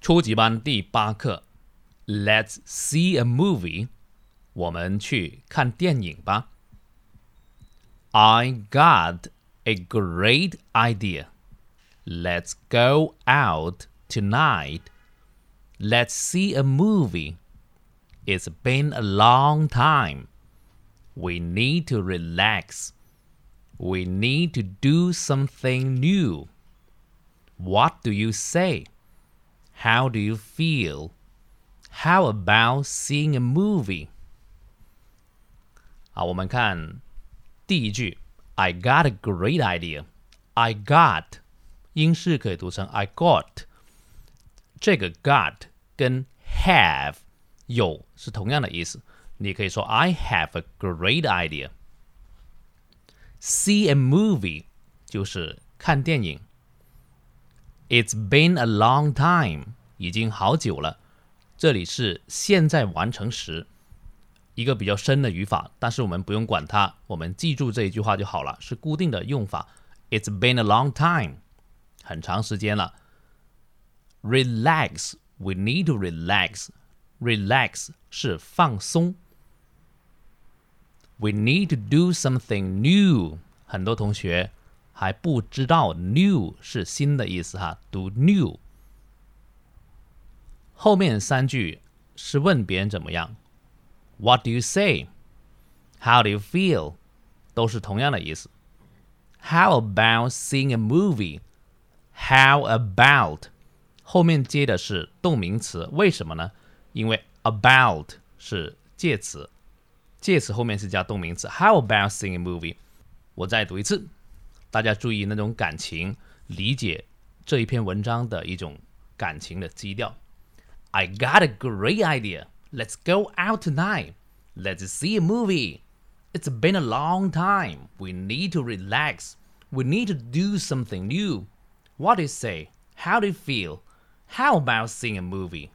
初级班第八课，Let's see a movie。我们去看电影吧。I got a great idea. Let's go out tonight. Let's see a movie. It's been a long time. We need to relax. We need to do something new. What do you say? How do you feel? How about seeing a movie? 好，我们看第一句，I got a great idea. I got 英式可以读成 I got，这个 got 跟 have 有是同样的意思。你可以说 I have a great idea. See a movie 就是看电影。 It's been a long time，已经好久了。这里是现在完成时，一个比较深的语法，但是我们不用管它，我们记住这一句话就好了，是固定的用法。It's been a long time，很长时间了。Relax，we need to relax。Relax 是放松。We need to do something new。很多同学 还不知道 new 是新的意思哈，读 new。后面三句是问别人怎么样，What do you say? How do you feel? 都是同样的意思。How about seeing a movie? How about 后面接的是动名词，为什么呢？因为 about 是介词。介词后面是加动名词。How about seeing a movie？我再读一次， 大家注意那种感情，理解这一篇文章的一种感情的基调。I got a great idea. Let's go out tonight. Let's see a movie. It's been a long time. We need to relax. We need to do something new. What do you say? How do you feel? How about seeing a movie?